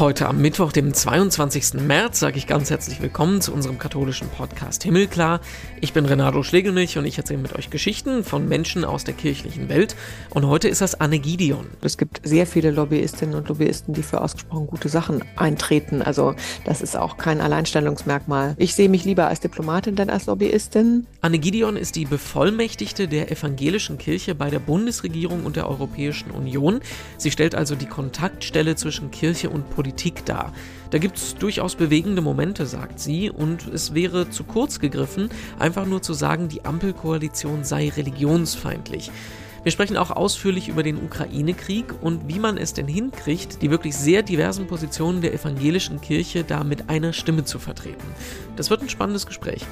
Heute am Mittwoch, dem 22. März, sage ich ganz herzlich willkommen zu unserem katholischen Podcast Himmelklar. Ich bin Renato Schlegelmilch und ich erzähle mit euch Geschichten von Menschen aus der kirchlichen Welt. Und heute ist das Anne Gideon. Es gibt sehr viele Lobbyistinnen und Lobbyisten, die für ausgesprochen gute Sachen eintreten. Also das ist auch kein Alleinstellungsmerkmal. Ich sehe mich lieber als Diplomatin denn als Lobbyistin. Anne Gideon ist die Bevollmächtigte der evangelischen Kirche bei der Bundesregierung und der Europäischen Union. Sie stellt also die Kontaktstelle zwischen Kirche und Politik Politik dar. Da gibt es durchaus bewegende Momente, sagt sie, und es wäre zu kurz gegriffen, einfach nur zu sagen, die Ampelkoalition sei religionsfeindlich. Wir sprechen auch ausführlich über den Ukraine-Krieg und wie man es denn hinkriegt, die wirklich sehr diversen Positionen der evangelischen Kirche da mit einer Stimme zu vertreten. Das wird ein spannendes Gespräch.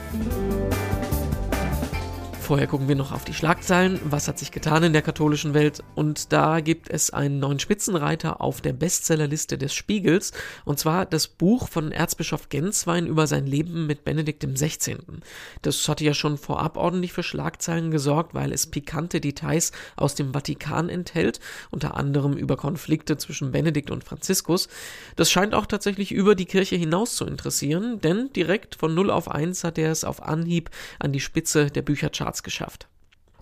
Vorher gucken wir noch auf die Schlagzeilen. Was hat sich getan in der katholischen Welt? Und da gibt es einen neuen Spitzenreiter auf der Bestsellerliste des Spiegels. Und zwar das Buch von Erzbischof Genswein über sein Leben mit Benedikt XVI. Das hatte ja schon vorab ordentlich für Schlagzeilen gesorgt, weil es pikante Details aus dem Vatikan enthält, unter anderem über Konflikte zwischen Benedikt und Franziskus. Das scheint auch tatsächlich über die Kirche hinaus zu interessieren, denn direkt von 0 auf 1 hat er es auf Anhieb an die Spitze der Büchercharts geschafft.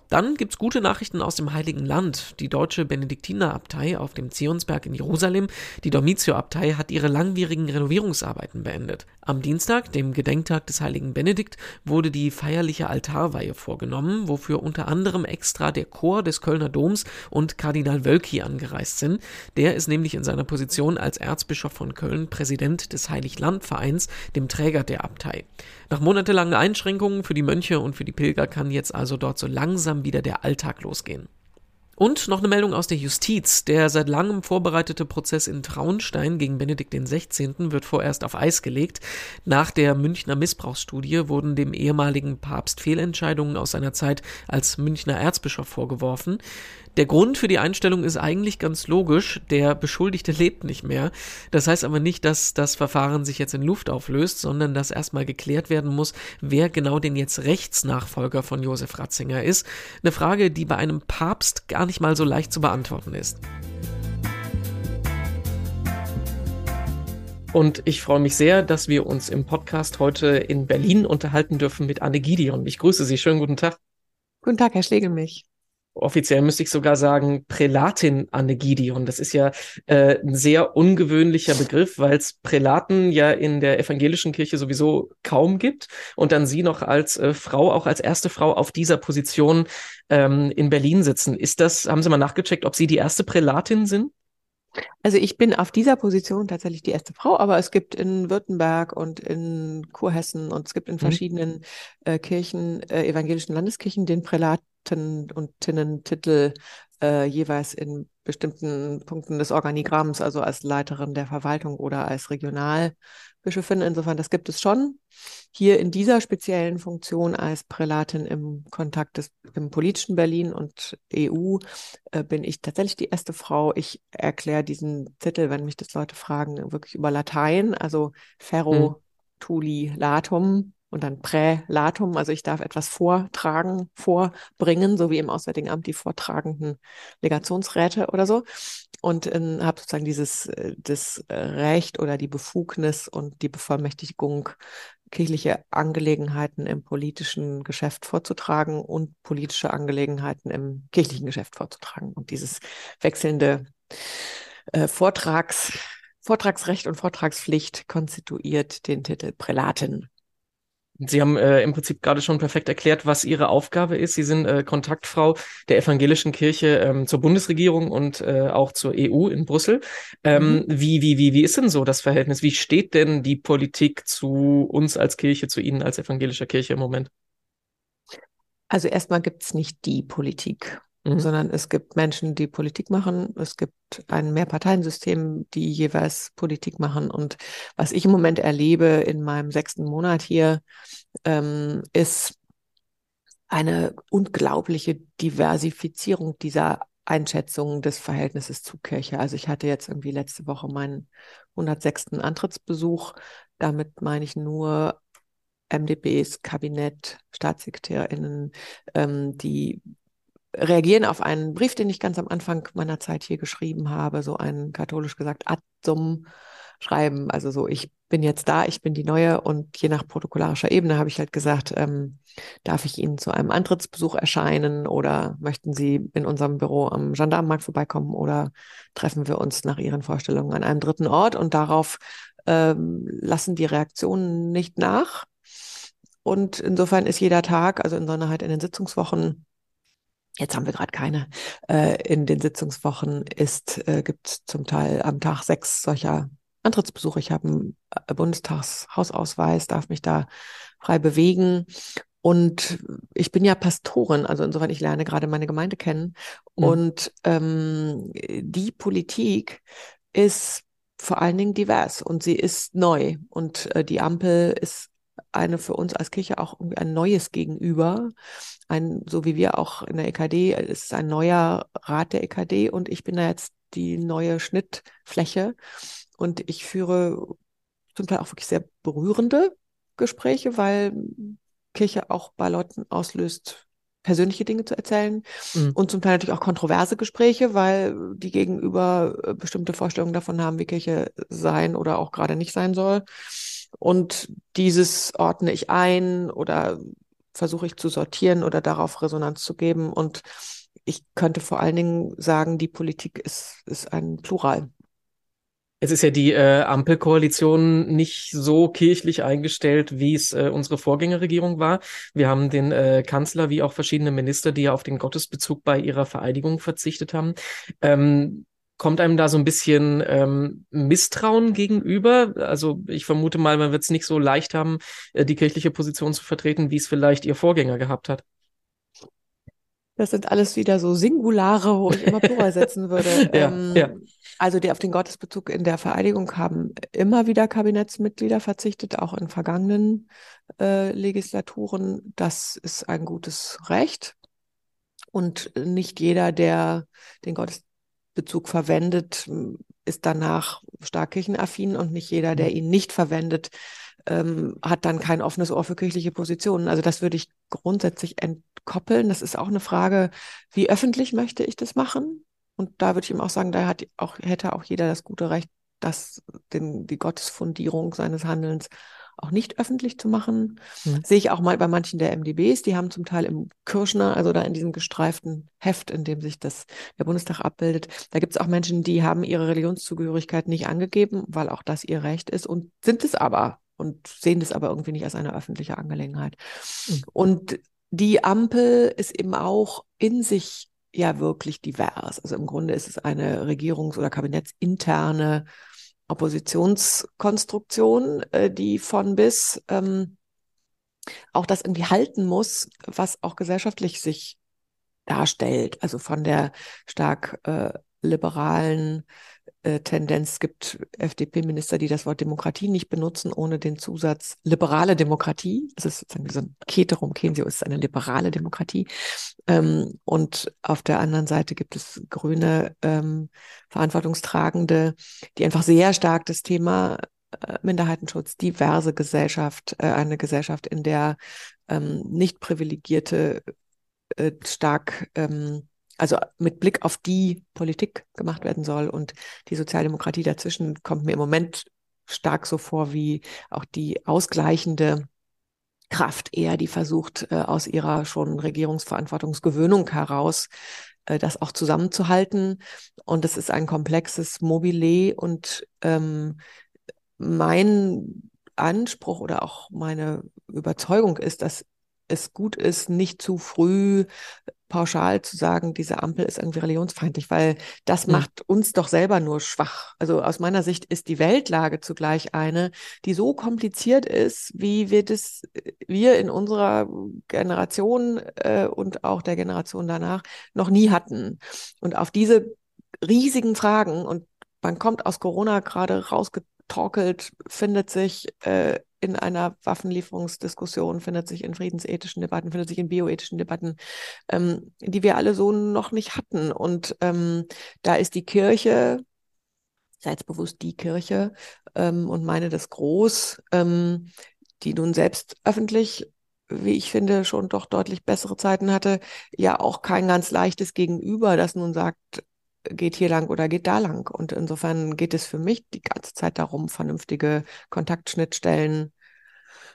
Dann gibt's gute Nachrichten aus dem Heiligen Land. Die deutsche Benediktinerabtei auf dem Zionsberg in Jerusalem, die Dormitio-Abtei, hat ihre langwierigen Renovierungsarbeiten beendet. Am Dienstag, dem Gedenktag des heiligen Benedikt, wurde die feierliche Altarweihe vorgenommen, wofür unter anderem extra der Chor des Kölner Doms und Kardinal Wölki angereist sind. Der ist nämlich in seiner Position als Erzbischof von Köln Präsident des Heiliglandvereins, dem Träger der Abtei. Nach monatelangen Einschränkungen für die Mönche und für die Pilger kann jetzt also dort so langsam wieder der Alltag losgehen. Und noch eine Meldung aus der Justiz. Der seit langem vorbereitete Prozess in Traunstein gegen Benedikt XVI. wird vorerst auf Eis gelegt. Nach der Münchner Missbrauchsstudie wurden dem ehemaligen Papst Fehlentscheidungen aus seiner Zeit als Münchner Erzbischof vorgeworfen. Der Grund für die Einstellung ist eigentlich ganz logisch. Der Beschuldigte lebt nicht mehr. Das heißt aber nicht, dass das Verfahren sich jetzt in Luft auflöst, sondern dass erstmal geklärt werden muss, wer genau denn jetzt Rechtsnachfolger von Josef Ratzinger ist. Eine Frage, die bei einem Papst gar nicht mal so leicht zu beantworten ist. Und ich freue mich sehr, dass wir uns im Podcast heute in Berlin unterhalten dürfen mit Anne Gideon. Ich grüße Sie. Schönen guten Tag. Guten Tag, Herr Schlegelmilch offiziell müsste ich sogar sagen, Prälatin Anne Gideon. Das ist ja äh, ein sehr ungewöhnlicher Begriff, weil es Prälaten ja in der evangelischen Kirche sowieso kaum gibt. Und dann Sie noch als äh, Frau, auch als erste Frau auf dieser Position ähm, in Berlin sitzen. Ist das, haben Sie mal nachgecheckt, ob Sie die erste Prälatin sind? Also ich bin auf dieser Position tatsächlich die erste Frau, aber es gibt in Württemberg und in Kurhessen und es gibt in mhm. verschiedenen äh, Kirchen, äh, evangelischen Landeskirchen, den Prälaten und Tinnentitel äh, jeweils in bestimmten Punkten des Organigramms, also als Leiterin der Verwaltung oder als Regionalbischöfin. Insofern, das gibt es schon. Hier in dieser speziellen Funktion als Prälatin im Kontakt des, im politischen Berlin und EU äh, bin ich tatsächlich die erste Frau. Ich erkläre diesen Titel, wenn mich das Leute fragen, wirklich über Latein, also Ferro hm. Tuli Latum und dann Prälatum, also ich darf etwas vortragen, vorbringen, so wie im Auswärtigen Amt die vortragenden Legationsräte oder so. Und ähm, habe sozusagen dieses äh, das Recht oder die Befugnis und die Bevollmächtigung, kirchliche Angelegenheiten im politischen Geschäft vorzutragen und politische Angelegenheiten im kirchlichen Geschäft vorzutragen. Und dieses wechselnde äh, Vortrags, Vortragsrecht und Vortragspflicht konstituiert den Titel Prälatin. Sie haben äh, im Prinzip gerade schon perfekt erklärt, was Ihre Aufgabe ist. Sie sind äh, Kontaktfrau der evangelischen Kirche ähm, zur Bundesregierung und äh, auch zur EU in Brüssel. Ähm, mhm. Wie, wie, wie, wie ist denn so das Verhältnis? Wie steht denn die Politik zu uns als Kirche, zu Ihnen als evangelischer Kirche im Moment? Also erstmal gibt es nicht die Politik mhm. sondern es gibt Menschen, die Politik machen. Es gibt ein Mehrparteiensystem, die jeweils Politik machen. Und was ich im Moment erlebe in meinem sechsten Monat hier, ähm, ist eine unglaubliche Diversifizierung dieser Einschätzung des Verhältnisses zu Kirche. Also ich hatte jetzt irgendwie letzte Woche meinen 106. Antrittsbesuch. Damit meine ich nur MDBs, Kabinett, StaatssekretärInnen, ähm, die reagieren auf einen Brief, den ich ganz am Anfang meiner Zeit hier geschrieben habe, so ein katholisch gesagt Ad sum schreiben. Also so, ich bin jetzt da, ich bin die Neue und je nach protokollarischer Ebene habe ich halt gesagt, ähm, darf ich Ihnen zu einem Antrittsbesuch erscheinen oder möchten Sie in unserem Büro am Gendarmenmarkt vorbeikommen oder treffen wir uns nach Ihren Vorstellungen an einem dritten Ort und darauf ähm, lassen die Reaktionen nicht nach. Und insofern ist jeder Tag, also insofern halt in den Sitzungswochen, Jetzt haben wir gerade keine. Äh, in den Sitzungswochen ist, äh, gibt zum Teil am Tag sechs solcher Antrittsbesuche. Ich habe einen äh, Bundestagshausausweis, darf mich da frei bewegen. Und ich bin ja Pastorin, also insofern, ich lerne gerade meine Gemeinde kennen. Mhm. Und ähm, die Politik ist vor allen Dingen divers und sie ist neu. Und äh, die Ampel ist eine für uns als Kirche auch ein neues Gegenüber. Ein, so wie wir auch in der EKD, es ist ein neuer Rat der EKD und ich bin da jetzt die neue Schnittfläche und ich führe zum Teil auch wirklich sehr berührende Gespräche, weil Kirche auch bei Leuten auslöst, persönliche Dinge zu erzählen mhm. und zum Teil natürlich auch kontroverse Gespräche, weil die Gegenüber äh, bestimmte Vorstellungen davon haben, wie Kirche sein oder auch gerade nicht sein soll. Und dieses ordne ich ein oder versuche ich zu sortieren oder darauf Resonanz zu geben. Und ich könnte vor allen Dingen sagen, die Politik ist, ist ein Plural. Es ist ja die äh, Ampelkoalition nicht so kirchlich eingestellt, wie es äh, unsere Vorgängerregierung war. Wir haben den äh, Kanzler wie auch verschiedene Minister, die ja auf den Gottesbezug bei ihrer Vereidigung verzichtet haben. Ähm, kommt einem da so ein bisschen ähm, Misstrauen gegenüber? Also ich vermute mal, man wird es nicht so leicht haben, äh, die kirchliche Position zu vertreten, wie es vielleicht Ihr Vorgänger gehabt hat. Das sind alles wieder so Singulare, wo ich immer Plural setzen würde. ja, ähm, ja. Also die auf den Gottesbezug in der Vereidigung haben immer wieder Kabinettsmitglieder verzichtet, auch in vergangenen äh, Legislaturen. Das ist ein gutes Recht. Und nicht jeder, der den Gottesbezug verwendet, ist danach stark kirchenaffin und nicht jeder, der mhm. ihn nicht verwendet, ähm, hat dann kein offenes Ohr für kirchliche Positionen. Also das würde ich grundsätzlich entkoppeln. Das ist auch eine Frage, wie öffentlich möchte ich das machen? Und da würde ich ihm auch sagen, da hat auch, hätte auch jeder das gute Recht, das, den, die Gottesfundierung seines Handelns auch nicht öffentlich zu machen. Mhm. Sehe ich auch mal bei manchen der MDBs, die haben zum Teil im Kirschner, also da in diesem gestreiften Heft, in dem sich das der Bundestag abbildet, da gibt es auch Menschen, die haben ihre Religionszugehörigkeit nicht angegeben, weil auch das ihr Recht ist und sind es aber und sehen das aber irgendwie nicht als eine öffentliche Angelegenheit. Mhm. Und die Ampel ist eben auch in sich ja wirklich divers. Also im Grunde ist es eine regierungs- oder kabinettsinterne Oppositionskonstruktion, äh, die von bis ähm, auch das irgendwie halten muss, was auch gesellschaftlich sich darstellt. Also von der stark äh, liberalen äh, Tendenz. Es gibt FDP-Minister, die das Wort Demokratie nicht benutzen, ohne den Zusatz liberale Demokratie. Das ist sozusagen so ein Keterum Kensio ist eine liberale Demokratie. Ähm, und auf der anderen Seite gibt es grüne ähm, Verantwortungstragende, die einfach sehr stark das Thema äh, Minderheitenschutz, diverse Gesellschaft, äh, eine Gesellschaft, in der ähm, nicht privilegierte äh, stark ähm, also mit Blick auf die Politik gemacht werden soll und die Sozialdemokratie dazwischen kommt mir im Moment stark so vor wie auch die ausgleichende Kraft eher, die versucht, äh, aus ihrer schon Regierungsverantwortungsgewöhnung heraus äh, das auch zusammenzuhalten. Und es ist ein komplexes Mobile und ähm, mein Anspruch oder auch meine Überzeugung ist, dass es gut ist, nicht zu früh pauschal zu sagen, diese Ampel ist irgendwie religionsfeindlich, weil das mhm. macht uns doch selber nur schwach. Also aus meiner Sicht ist die Weltlage zugleich eine, die so kompliziert ist, wie wir das wir in unserer Generation äh, und auch der Generation danach noch nie hatten. Und auf diese riesigen Fragen und man kommt aus Corona gerade rausgetorkelt, findet sich äh, in einer Waffenlieferungsdiskussion, findet sich in friedensethischen Debatten, findet sich in bioethischen Debatten, ähm, die wir alle so noch nicht hatten. Und ähm, da ist die Kirche, seid bewusst die Kirche ähm, und meine das groß, ähm, die nun selbst öffentlich wie ich finde, schon doch deutlich bessere Zeiten hatte, ja auch kein ganz leichtes Gegenüber, das nun sagt, geht hier lang oder geht da lang. Und insofern geht es für mich die ganze Zeit darum, vernünftige Kontaktschnittstellen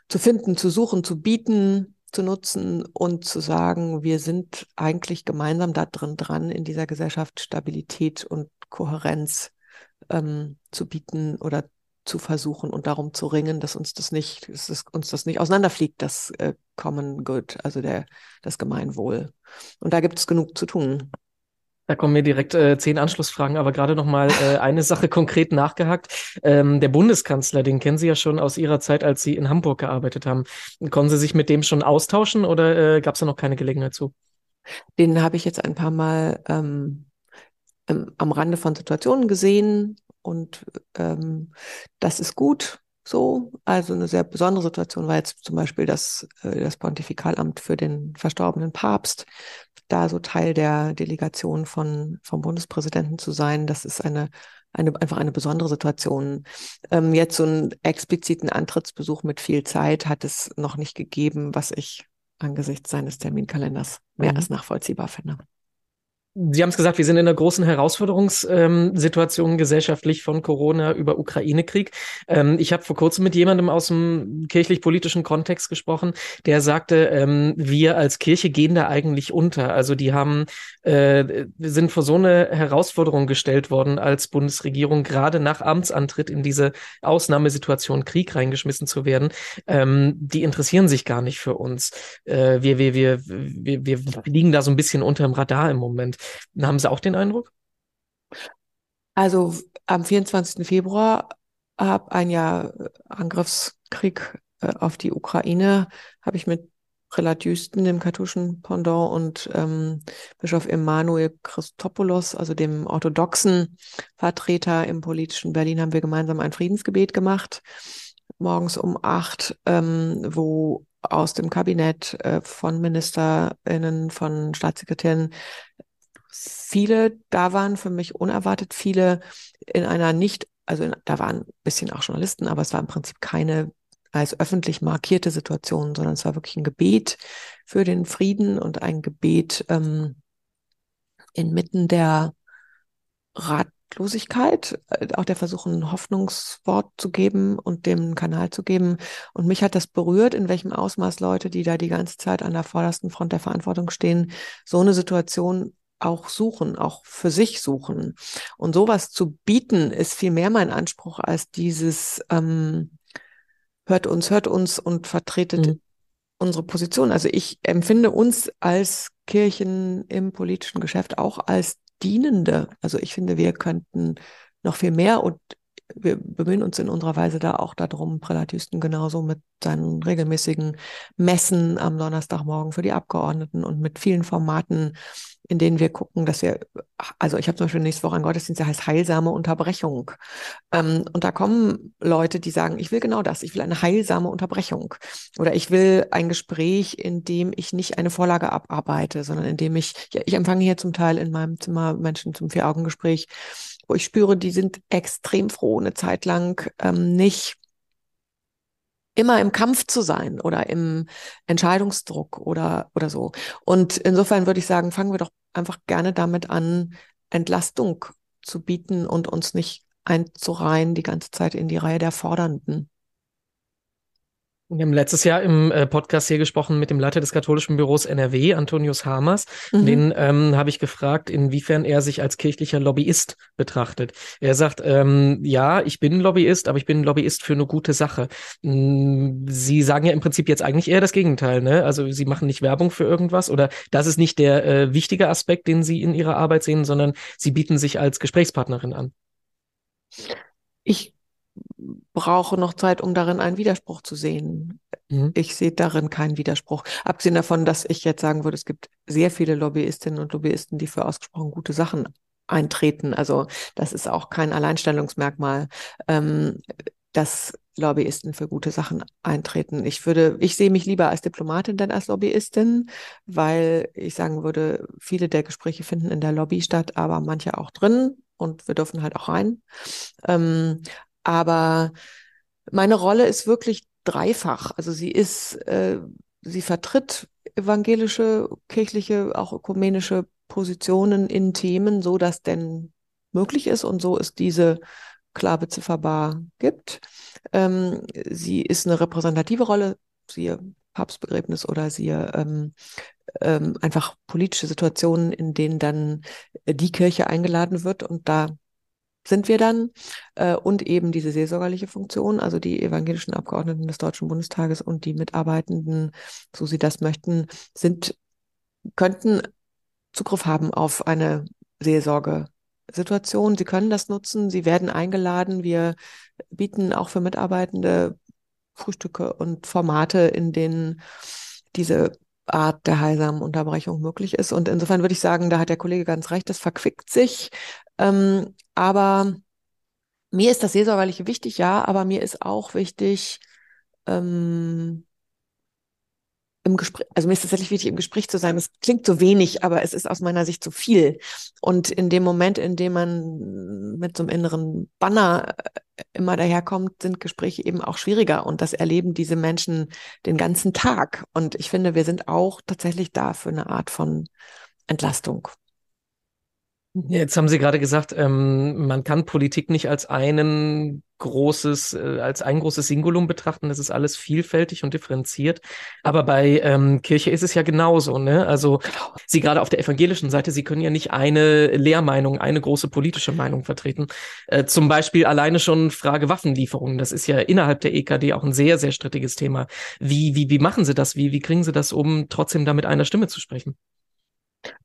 zu finden, zu suchen, zu bieten, zu nutzen und zu sagen, wir sind eigentlich gemeinsam da drin dran, in dieser Gesellschaft Stabilität und Kohärenz ähm, zu bieten oder zu versuchen und darum zu ringen, dass uns das nicht, dass uns das nicht auseinanderfliegt, das äh, Common Good, also der, das Gemeinwohl. Und da gibt es genug zu tun. Da kommen mir direkt äh, zehn Anschlussfragen, aber gerade noch mal äh, eine Sache konkret nachgehakt. Ähm, der Bundeskanzler, den kennen Sie ja schon aus Ihrer Zeit, als Sie in Hamburg gearbeitet haben. Konnten Sie sich mit dem schon austauschen oder äh, gab es da noch keine Gelegenheit zu? Den habe ich jetzt ein paar Mal ähm, am Rande von Situationen gesehen und ähm, das ist gut so. Also eine sehr besondere Situation war jetzt zum Beispiel das, äh, das Pontifikalamt für den verstorbenen Papst, da so Teil der Delegation von, vom Bundespräsidenten zu sein. Das ist eine eine, einfach eine besondere Situation. Ähm, jetzt so einen expliziten Antrittsbesuch mit viel Zeit hat es noch nicht gegeben, was ich angesichts seines Terminkalenders mehr mhm. als nachvollziehbar finde. Sie haben es gesagt, wir sind in einer großen Herausforderungssituation ähm, gesellschaftlich von Corona über Ukraine-Krieg. Ähm, ich habe vor kurzem mit jemandem aus dem kirchlich-politischen Kontext gesprochen, der sagte, ähm, wir als Kirche gehen da eigentlich unter. Also die haben äh, sind vor so eine Herausforderung gestellt worden als Bundesregierung, gerade nach Amtsantritt in diese Ausnahmesituation Krieg reingeschmissen zu werden. Ähm, die interessieren sich gar nicht für uns. Äh, wir, wir, wir, wir, wir liegen da so ein bisschen unter dem Radar im Moment. Haben Sie auch den Eindruck? Also am 24. Februar habe ein Jahr Angriffskrieg äh, auf die Ukraine, habe ich mit Prälat Jüsten, dem katholischen Pendant, und ähm, Bischof Emanuel Christopoulos, also dem orthodoxen Vertreter im politischen Berlin, haben wir gemeinsam ein Friedensgebet gemacht, morgens um acht, ähm, wo aus dem Kabinett äh, von MinisterInnen, von Staatssekretären viele da waren, für mich unerwartet viele in einer nicht, also in, da waren ein bisschen auch Journalisten, aber es war im Prinzip keine als öffentlich markierte Situation, sondern es war wirklich ein Gebet für den Frieden und ein Gebet ähm, inmitten der Ratlosigkeit, äh, auch der Versuch, ein Hoffnungswort zu geben und dem Kanal zu geben. Und mich hat das berührt, in welchem Ausmaß Leute, die da die ganze Zeit an der vordersten Front der Verantwortung stehen, so eine Situation auch suchen, auch für sich suchen. Und sowas zu bieten, ist viel mehr mein Anspruch als dieses ähm, hört uns, hört uns und vertretet mhm. unsere Position. Also ich empfinde uns als Kirchen im politischen Geschäft auch als Dienende. Also ich finde, wir könnten noch viel mehr und wir bemühen uns in unserer Weise da auch darum, Prälatisten genauso mit seinen regelmäßigen Messen am Donnerstagmorgen für die Abgeordneten und mit vielen Formaten, in denen wir gucken, dass wir, also ich habe zum Beispiel nächste Woche einen Gottesdienst, der heißt heilsame Unterbrechung. Ähm, und da kommen Leute, die sagen, ich will genau das, ich will eine heilsame Unterbrechung. Oder ich will ein Gespräch, in dem ich nicht eine Vorlage abarbeite, sondern in dem ich, ich empfange hier zum Teil in meinem Zimmer Menschen zum Vier-Augen-Gespräch, wo ich spüre, die sind extrem froh, eine Zeit lang ähm, nicht immer im Kampf zu sein oder im Entscheidungsdruck oder, oder so. Und insofern würde ich sagen, fangen wir doch einfach gerne damit an, Entlastung zu bieten und uns nicht einzureihen die ganze Zeit in die Reihe der Fordernden. Wir haben letztes Jahr im äh, Podcast hier gesprochen mit dem Leiter des katholischen Büros NRW, Antonius Hamers. Mhm. Den ähm, habe ich gefragt, inwiefern er sich als kirchlicher Lobbyist betrachtet. Er sagt, ähm, ja, ich bin Lobbyist, aber ich bin Lobbyist für eine gute Sache. Mm, Sie sagen ja im Prinzip jetzt eigentlich eher das Gegenteil, ne? Also Sie machen nicht Werbung für irgendwas oder das ist nicht der äh, wichtige Aspekt, den Sie in Ihrer Arbeit sehen, sondern Sie bieten sich als Gesprächspartnerin an. Ich brauche noch Zeit, um darin einen Widerspruch zu sehen. Mhm. Ich sehe darin keinen Widerspruch. Abgesehen davon, dass ich jetzt sagen würde, es gibt sehr viele Lobbyistinnen und Lobbyisten, die für ausgesprochen gute Sachen eintreten. Also das ist auch kein Alleinstellungsmerkmal, ähm, dass Lobbyisten für gute Sachen eintreten. Ich würde, ich sehe mich lieber als Diplomatin denn als Lobbyistin, weil ich sagen würde, viele der Gespräche finden in der Lobby statt, aber manche auch drin und wir dürfen halt auch rein. Ähm, aber meine Rolle ist wirklich dreifach. Also sie ist, äh, sie vertritt evangelische, kirchliche, auch ökumenische Positionen in Themen, so dass denn möglich ist und so ist diese klar bezifferbar gibt. Ähm, sie ist eine repräsentative Rolle, siehe Papstbegräbnis oder siehe ähm, ähm, einfach politische Situationen, in denen dann die Kirche eingeladen wird und da sind wir dann äh, und eben diese seelsorgerliche Funktion, also die evangelischen Abgeordneten des Deutschen Bundestages und die Mitarbeitenden, so sie das möchten, sind könnten Zugriff haben auf eine Seelsorgesituation. Sie können das nutzen, sie werden eingeladen. Wir bieten auch für Mitarbeitende Frühstücke und Formate, in denen diese Art der heilsamen Unterbrechung möglich ist. Und insofern würde ich sagen, da hat der Kollege ganz recht, das verquickt sich. Ähm, aber mir ist das Seelsorgerliche wichtig, ja, aber mir ist auch wichtig, ähm, im Gespräch, also mir ist tatsächlich wichtig, im Gespräch zu sein. Das klingt so wenig, aber es ist aus meiner Sicht zu viel. Und in dem Moment, in dem man mit so einem inneren Banner äh, immer daherkommt, sind Gespräche eben auch schwieriger. Und das erleben diese Menschen den ganzen Tag. Und ich finde, wir sind auch tatsächlich da für eine Art von Entlastung. Jetzt haben Sie gerade gesagt, ähm, man kann Politik nicht als einen großes, äh, als ein großes Singulum betrachten. Es ist alles vielfältig und differenziert. Aber bei ähm, Kirche ist es ja genauso. Ne? Also. Sie gerade auf der evangelischen Seite, Sie können ja nicht eine Lehrmeinung, eine große politische Meinung vertreten. Äh, zum Beispiel alleine schon Frage Waffenlieferungen. Das ist ja innerhalb der EKD auch ein sehr, sehr strittiges Thema. Wie, wie, wie machen Sie das? Wie, wie kriegen Sie das, um trotzdem da mit einer Stimme zu sprechen?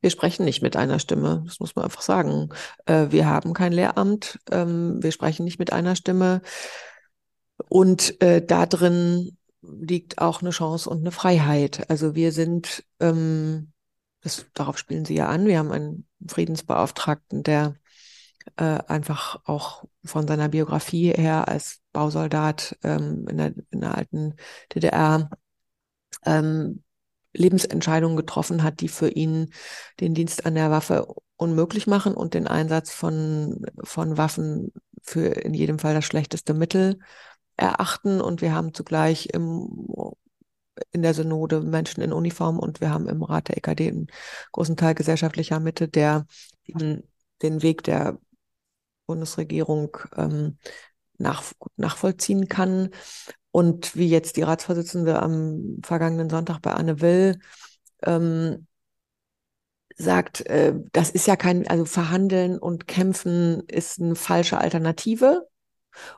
Wir sprechen nicht mit einer Stimme, das muss man einfach sagen. Äh, wir haben kein Lehramt, ähm, wir sprechen nicht mit einer Stimme. Und äh, da drin liegt auch eine Chance und eine Freiheit. Also wir sind, ähm, das, darauf spielen Sie ja an, wir haben einen Friedensbeauftragten, der äh, einfach auch von seiner Biografie her als Bausoldat ähm, in, der, in der alten DDR ähm, Lebensentscheidungen getroffen hat, die für ihn den Dienst an der Waffe unmöglich machen und den Einsatz von, von Waffen für in jedem Fall das schlechteste Mittel erachten. Und wir haben zugleich im, in der Synode Menschen in Uniform und wir haben im Rat der EKD einen großen Teil gesellschaftlicher Mitte, der den, Weg der Bundesregierung ähm, nach, nachvollziehen kann. Und wie jetzt die Ratsvorsitzende am vergangenen Sonntag bei Anne Will ähm, sagt, äh, das ist ja kein, also verhandeln und kämpfen ist eine falsche Alternative.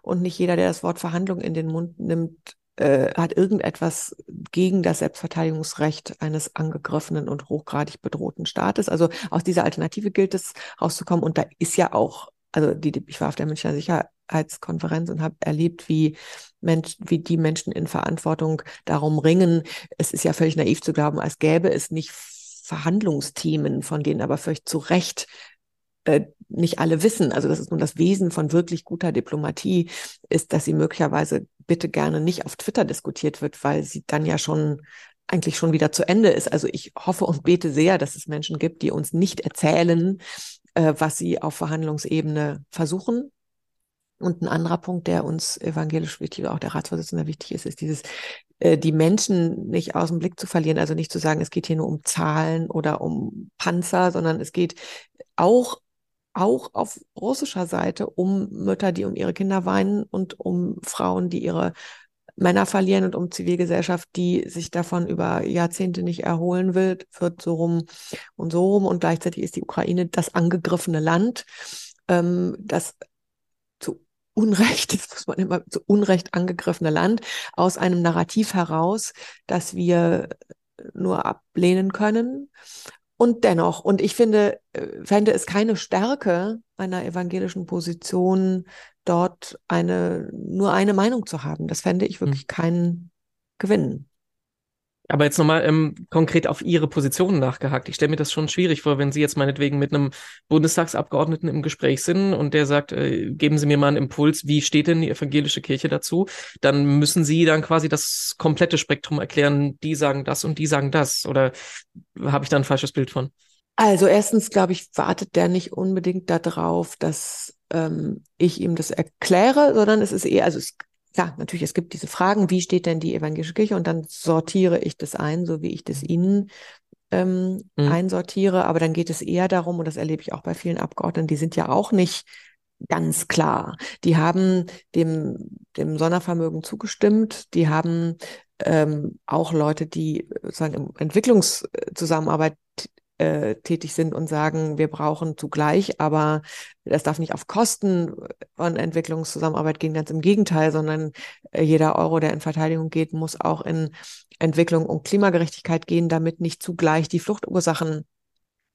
Und nicht jeder, der das Wort Verhandlung in den Mund nimmt, äh, hat irgendetwas gegen das Selbstverteidigungsrecht eines angegriffenen und hochgradig bedrohten Staates. Also aus dieser Alternative gilt es rauszukommen. Und da ist ja auch, also die, ich war auf der Münchner Sicherheit Sicherheitskonferenz und habe erlebt, wie Mensch, wie die Menschen in Verantwortung darum ringen. Es ist ja völlig naiv zu glauben, als gäbe es nicht Verhandlungsthemen, von denen aber völlig zu Recht äh, nicht alle wissen. Also das ist nun das Wesen von wirklich guter Diplomatie, ist, dass sie möglicherweise bitte gerne nicht auf Twitter diskutiert wird, weil sie dann ja schon eigentlich schon wieder zu Ende ist. Also ich hoffe und bete sehr, dass es Menschen gibt, die uns nicht erzählen, äh, was sie auf Verhandlungsebene versuchen, und ein anderer Punkt, der uns evangelisch wichtig, auch der Ratsvorsitzende wichtig ist, ist dieses, äh, die Menschen nicht aus dem Blick zu verlieren. Also nicht zu sagen, es geht hier nur um Zahlen oder um Panzer, sondern es geht auch auch auf russischer Seite um Mütter, die um ihre Kinder weinen und um Frauen, die ihre Männer verlieren und um Zivilgesellschaft, die sich davon über Jahrzehnte nicht erholen will, wird so rum und so rum. Und gleichzeitig ist die Ukraine das angegriffene Land, ähm, das Unrecht, das muss man immer zu Unrecht angegriffene Land, aus einem Narrativ heraus, das wir nur ablehnen können. Und dennoch, und ich finde, äh, fände es keine Stärke einer evangelischen Position, dort eine, nur eine Meinung zu haben. Das fände ich wirklich hm. keinen Gewinn. Aber jetzt nochmal ähm, konkret auf Ihre Position nachgehakt. Ich stelle mir das schon schwierig vor, wenn Sie jetzt meinetwegen mit einem Bundestagsabgeordneten im Gespräch sind und der sagt, äh, geben Sie mir mal einen Impuls, wie steht denn die evangelische Kirche dazu? Dann müssen Sie dann quasi das komplette Spektrum erklären, die sagen das und die sagen das. Oder habe ich da ein falsches Bild von? Also erstens, glaube ich, wartet der nicht unbedingt darauf, dass ähm, ich ihm das erkläre, sondern es ist eher, also es ja, natürlich, es gibt diese Fragen, wie steht denn die evangelische Kirche? Und dann sortiere ich das ein, so wie ich das Ihnen ähm, mhm. einsortiere. Aber dann geht es eher darum, und das erlebe ich auch bei vielen Abgeordneten, die sind ja auch nicht ganz klar. Die haben dem, dem Sondervermögen zugestimmt. Die haben ähm, auch Leute, die sozusagen im Entwicklungszusammenarbeit äh, tätig sind und sagen, wir brauchen zugleich, aber das darf nicht auf Kosten von Entwicklungszusammenarbeit gehen, ganz im Gegenteil, sondern äh, jeder Euro, der in Verteidigung geht, muss auch in Entwicklung und Klimagerechtigkeit gehen, damit nicht zugleich die Fluchtursachen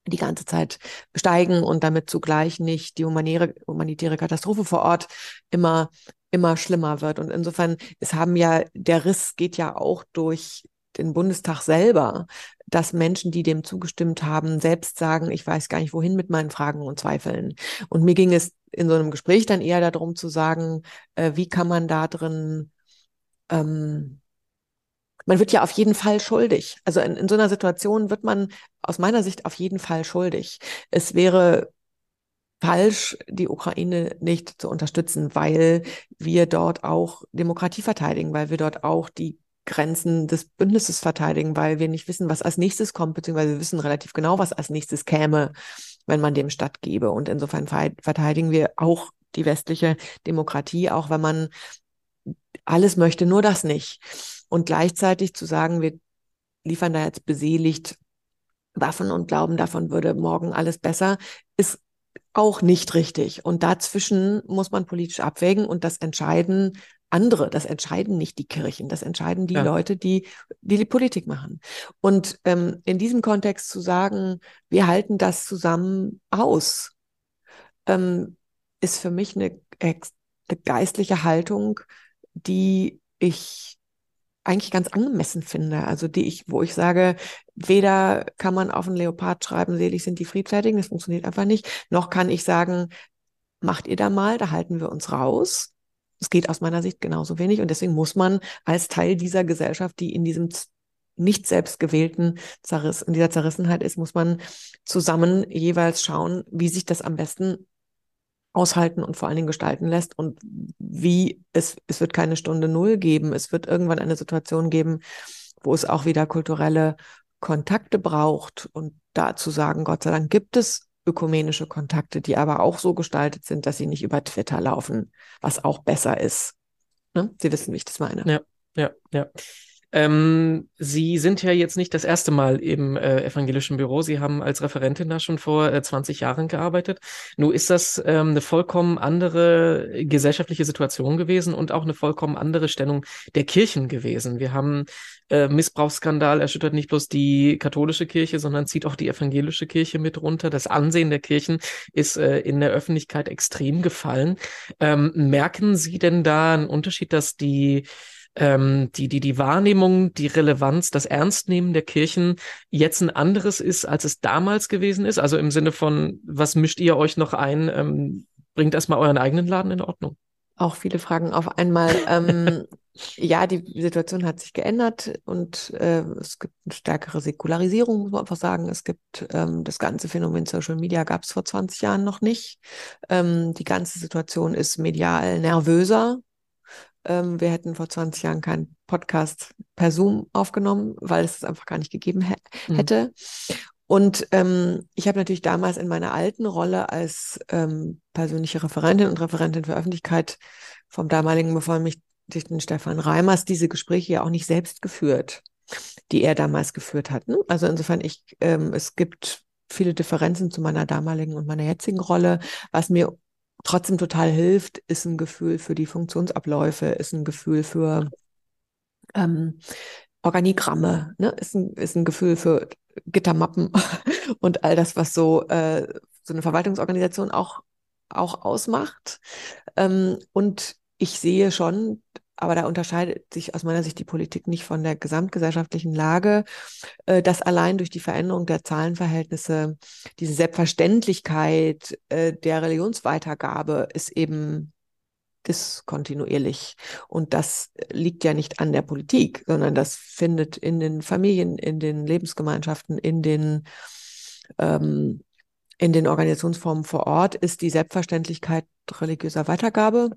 die ganze Zeit steigen und damit zugleich nicht die humanitäre, humanitäre Katastrophe vor Ort immer immer schlimmer wird. Und insofern, es haben ja, der Riss geht ja auch durch den Bundestag selber, dass Menschen, die dem zugestimmt haben, selbst sagen, ich weiß gar nicht, wohin mit meinen Fragen und Zweifeln. Und mir ging es in so einem Gespräch dann eher darum zu sagen, äh, wie kann man da drin, ähm, man wird ja auf jeden Fall schuldig. Also in, in so einer Situation wird man aus meiner Sicht auf jeden Fall schuldig. Es wäre falsch, die Ukraine nicht zu unterstützen, weil wir dort auch Demokratie verteidigen, weil wir dort auch die Grenzen des Bündnisses verteidigen, weil wir nicht wissen, was als nächstes kommt, beziehungsweise wir wissen relativ genau, was als nächstes käme, wenn man dem stattgebe. Und insofern verteidigen wir auch die westliche Demokratie, auch wenn man alles möchte, nur das nicht. Und gleichzeitig zu sagen, wir liefern da jetzt beseligt Waffen und glauben, davon würde morgen alles besser, ist auch nicht richtig. Und dazwischen muss man politisch abwägen und das entscheiden andere. Das entscheiden nicht die Kirchen, das entscheiden die ja. Leute, die, die, die Politik machen. Und ähm, in diesem Kontext zu sagen, wir halten das zusammen aus, ähm, ist für mich eine, eine geistliche Haltung, die ich eigentlich ganz angemessen finde. Also die ich, wo ich sage, weder kann man auf einen Leopard schreiben, selig sind die Friedfertigen, das funktioniert einfach nicht, noch kann ich sagen, macht ihr da mal, da halten wir uns raus. Es geht aus meiner Sicht genauso wenig und deswegen muss man als Teil dieser Gesellschaft, die in diesem nicht selbst gewählten Zerriss, in dieser Zerrissenheit ist, muss man zusammen jeweils schauen, wie sich das am besten aushalten und vor allen Dingen gestalten lässt und wie es, es wird keine Stunde Null geben. Es wird irgendwann eine Situation geben, wo es auch wieder kulturelle Kontakte braucht und da zu sagen, Gott sei Dank gibt es ökumenische Kontakte, die aber auch so gestaltet sind, dass sie nicht über Twitter laufen, was auch besser ist. Ne? Sie wissen, wie ich das meine. Ja, ja, ja. Ähm, Sie sind ja jetzt nicht das erste Mal im äh, evangelischen Büro. Sie haben als Referentin da schon vor äh, 20 Jahren gearbeitet. Nun ist das ähm, eine vollkommen andere gesellschaftliche Situation gewesen und auch eine vollkommen andere Stellung der Kirchen gewesen. Wir haben äh, Missbrauchsskandal erschüttert nicht bloß die katholische Kirche, sondern zieht auch die evangelische Kirche mit runter. Das Ansehen der Kirchen ist äh, in der Öffentlichkeit extrem gefallen. Ähm, merken Sie denn da einen Unterschied, dass die ähm, die, die, die Wahrnehmung, die Relevanz, das Ernstnehmen der Kirchen jetzt ein anderes ist, als es damals gewesen ist? Also im Sinne von, was mischt ihr euch noch ein? Ähm, bringt erstmal euren eigenen Laden in Ordnung. Auch viele Fragen auf einmal. ähm, ja, die Situation hat sich geändert und äh, es gibt eine stärkere Säkularisierung, muss man einfach sagen. Es gibt ähm, das ganze Phänomen Social Media gab es vor 20 Jahren noch nicht. Ähm, die ganze Situation ist medial nervöser ähm, wir hätten vor 20 Jahren keinen Podcast per Zoom aufgenommen, weil es es einfach gar nicht gegeben mhm. hätte. Mhm. Und ähm, ich habe natürlich damals in meiner alten Rolle als ähm, persönliche Referentin und Referentin für Öffentlichkeit vom damaligen Bevollmächtigten Stefan Reimers diese Gespräche ja auch nicht selbst geführt, die er damals geführt hat. Ne? Also insofern, ich, ähm, es gibt viele Differenzen zu meiner damaligen und meiner jetzigen Rolle, was mir trotzdem total hilft, ist ein Gefühl für die Funktionsabläufe, ist ein Gefühl für ähm, Organigramme, ne? ist, ein, ist ein Gefühl für Gittermappen und all das, was so, äh, so eine Verwaltungsorganisation auch, auch ausmacht. Ähm, und ich sehe schon, aber da unterscheidet sich aus meiner Sicht die Politik nicht von der gesamtgesellschaftlichen Lage, äh, dass allein durch die Veränderung der Zahlenverhältnisse diese Selbstverständlichkeit äh, der Religionsweitergabe ist eben diskontinuierlich. Und das liegt ja nicht an der Politik, sondern das findet in den Familien, in den Lebensgemeinschaften, in den ähm, in den Organisationsformen vor Ort ist die Selbstverständlichkeit religiöser Weitergabe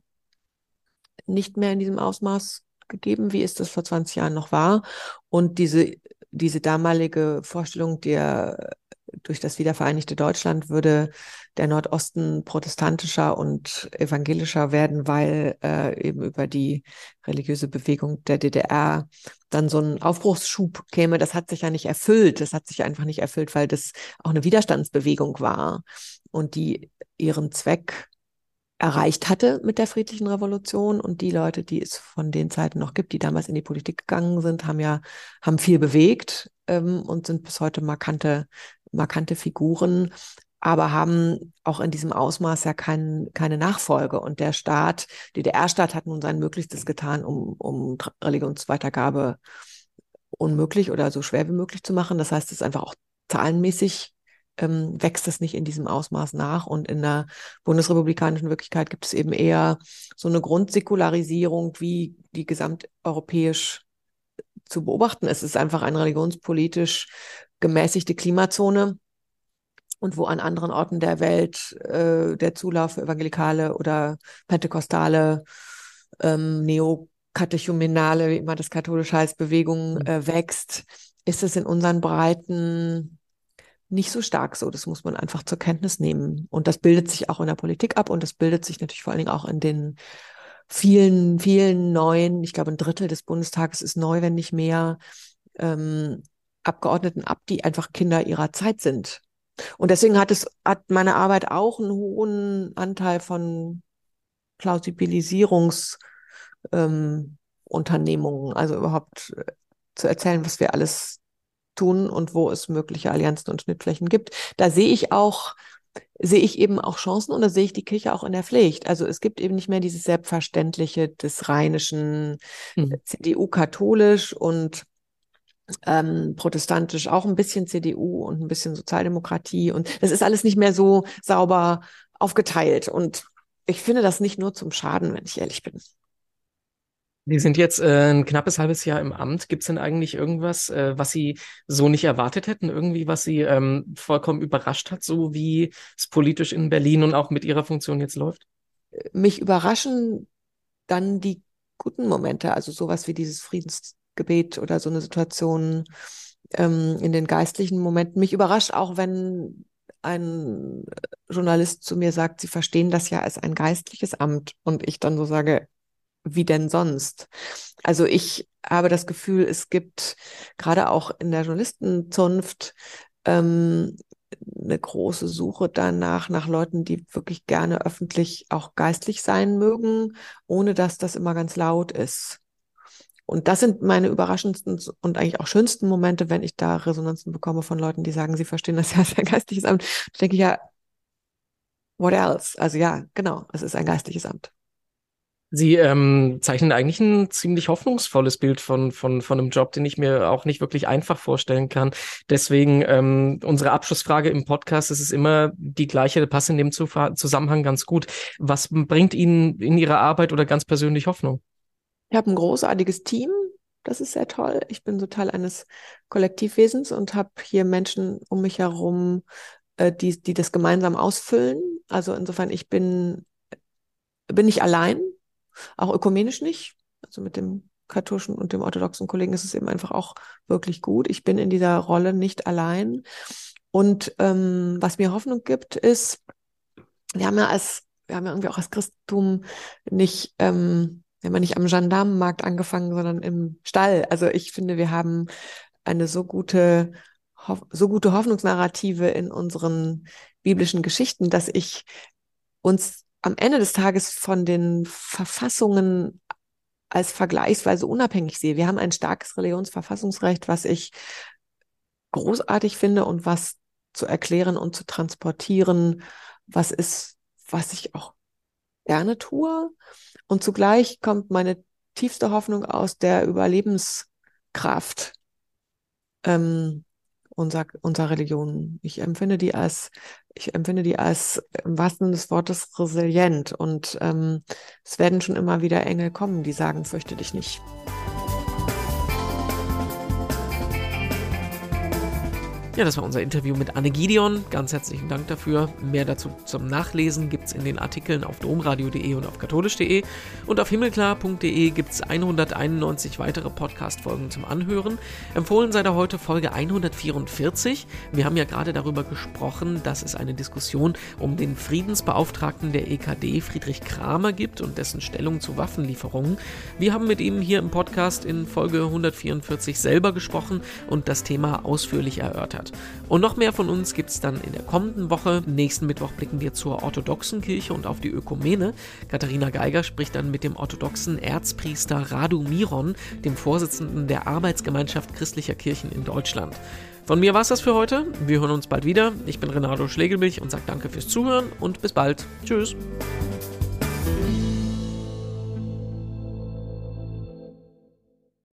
nicht mehr in diesem Ausmaß gegeben, wie es das vor 20 Jahren noch war. Und diese diese damalige Vorstellung der durch das wiedervereinigte Deutschland würde der Nordosten protestantischer und evangelischer werden, weil äh, eben über die religiöse Bewegung der DDR dann so ein Aufbruchsschub käme. Das hat sich ja nicht erfüllt. Das hat sich einfach nicht erfüllt, weil das auch eine Widerstandsbewegung war und die ihren Zweck erreicht hatte mit der friedlichen Revolution und die Leute, die es von den Zeiten noch gibt, die damals in die Politik gegangen sind, haben ja haben viel bewegt ähm, und sind bis heute markante markante Figuren, aber haben auch in diesem Ausmaß ja kein, keine Nachfolge. Und der Staat, DDR-Staat hat nun sein Möglichstes getan, um, um Religionsweitergabe unmöglich oder so schwer wie möglich zu machen. Das heißt, es ist einfach auch zahlenmäßig ähm, wächst es nicht in diesem Ausmaß nach. Und in der bundesrepublikanischen Wirklichkeit gibt es eben eher so eine Grundsäkularisierung, wie die gesamteuropäisch zu beobachten ist. Es ist einfach ein religionspolitisch gemäßigte Klimazone und wo an anderen Orten der Welt äh, der Zulauf für evangelikale oder pentekostale, ähm, neokatechumenale, wie immer das katholisch heißt, Bewegungen mhm. äh, wächst, ist es in unseren Breiten nicht so stark so. Das muss man einfach zur Kenntnis nehmen. Und das bildet sich auch in der Politik ab und das bildet sich natürlich vor allen Dingen auch in den vielen, vielen neuen, ich glaube ein Drittel des Bundestages ist neu, wenn nicht mehr, ähm, Abgeordneten ab, die einfach Kinder ihrer Zeit sind. Und deswegen hat es, hat meine Arbeit auch einen hohen Anteil von Plausibilisierungsunternehmungen, ähm, also überhaupt äh, zu erzählen, was wir alles tun und wo es mögliche Allianzen und Schnittflächen gibt. Da sehe ich auch, sehe ich eben auch Chancen und da sehe ich die Kirche auch in der Pflicht. Also es gibt eben nicht mehr dieses Selbstverständliche des rheinischen mhm. CDU-katholisch und ähm, protestantisch, auch ein bisschen CDU und ein bisschen Sozialdemokratie. Und das ist alles nicht mehr so sauber aufgeteilt. Und ich finde das nicht nur zum Schaden, wenn ich ehrlich bin. Sie sind jetzt äh, ein knappes halbes Jahr im Amt. Gibt es denn eigentlich irgendwas, äh, was Sie so nicht erwartet hätten? Irgendwie, was Sie ähm, vollkommen überrascht hat, so wie es politisch in Berlin und auch mit Ihrer Funktion jetzt läuft? Mich überraschen dann die guten Momente, also sowas wie dieses Friedens Gebet oder so eine Situation ähm, in den geistlichen Momenten. Mich überrascht auch, wenn ein Journalist zu mir sagt, sie verstehen das ja als ein geistliches Amt und ich dann so sage, wie denn sonst? Also ich habe das Gefühl, es gibt gerade auch in der Journalistenzunft ähm, eine große Suche danach, nach Leuten, die wirklich gerne öffentlich auch geistlich sein mögen, ohne dass das immer ganz laut ist. Und das sind meine überraschendsten und eigentlich auch schönsten Momente, wenn ich da Resonanzen bekomme von Leuten, die sagen, sie verstehen das ja als ein geistliches Amt. Da denke ich ja, what else? Also ja, genau, es ist ein geistliches Amt. Sie ähm, zeichnen eigentlich ein ziemlich hoffnungsvolles Bild von, von, von einem Job, den ich mir auch nicht wirklich einfach vorstellen kann. Deswegen ähm, unsere Abschlussfrage im Podcast, es ist immer die gleiche, passt in dem Zusammenhang ganz gut. Was bringt Ihnen in Ihrer Arbeit oder ganz persönlich Hoffnung? Ich habe ein großartiges Team. Das ist sehr toll. Ich bin so Teil eines Kollektivwesens und habe hier Menschen um mich herum, äh, die, die das gemeinsam ausfüllen. Also insofern, ich bin, bin nicht allein, auch ökumenisch nicht. Also mit dem katholischen und dem orthodoxen Kollegen ist es eben einfach auch wirklich gut. Ich bin in dieser Rolle nicht allein. Und ähm, was mir Hoffnung gibt, ist, wir haben ja als, wir haben ja irgendwie auch als Christentum nicht ähm, wir haben ja nicht am Gendarmenmarkt angefangen, sondern im Stall. Also ich finde, wir haben eine so gute, so gute Hoffnungsnarrative in unseren biblischen Geschichten, dass ich uns am Ende des Tages von den Verfassungen als vergleichsweise unabhängig sehe. Wir haben ein starkes Religionsverfassungsrecht, was ich großartig finde und was zu erklären und zu transportieren, was ist, was ich auch gerne tue. Und zugleich kommt meine tiefste Hoffnung aus der Überlebenskraft ähm, unserer, unserer Religion. Ich empfinde die als, ich empfinde die als im wahrsten Sinne des Wortes resilient. Und ähm, es werden schon immer wieder Engel kommen, die sagen, fürchte dich nicht. Ja, das war unser Interview mit Anne Gideon. Ganz herzlichen Dank dafür. Mehr dazu zum Nachlesen gibt es in den Artikeln auf domradio.de und auf katholisch.de. Und auf himmelklar.de gibt es 191 weitere Podcast-Folgen zum Anhören. Empfohlen sei da heute Folge 144. Wir haben ja gerade darüber gesprochen, dass es eine Diskussion um den Friedensbeauftragten der EKD, Friedrich Kramer, gibt und dessen Stellung zu Waffenlieferungen. Wir haben mit ihm hier im Podcast in Folge 144 selber gesprochen und das Thema ausführlich erörtert. Und noch mehr von uns gibt es dann in der kommenden Woche. Nächsten Mittwoch blicken wir zur orthodoxen Kirche und auf die Ökumene. Katharina Geiger spricht dann mit dem orthodoxen Erzpriester Radu Miron, dem Vorsitzenden der Arbeitsgemeinschaft christlicher Kirchen in Deutschland. Von mir war es das für heute. Wir hören uns bald wieder. Ich bin Renato Schlegelmilch und sage danke fürs Zuhören und bis bald. Tschüss.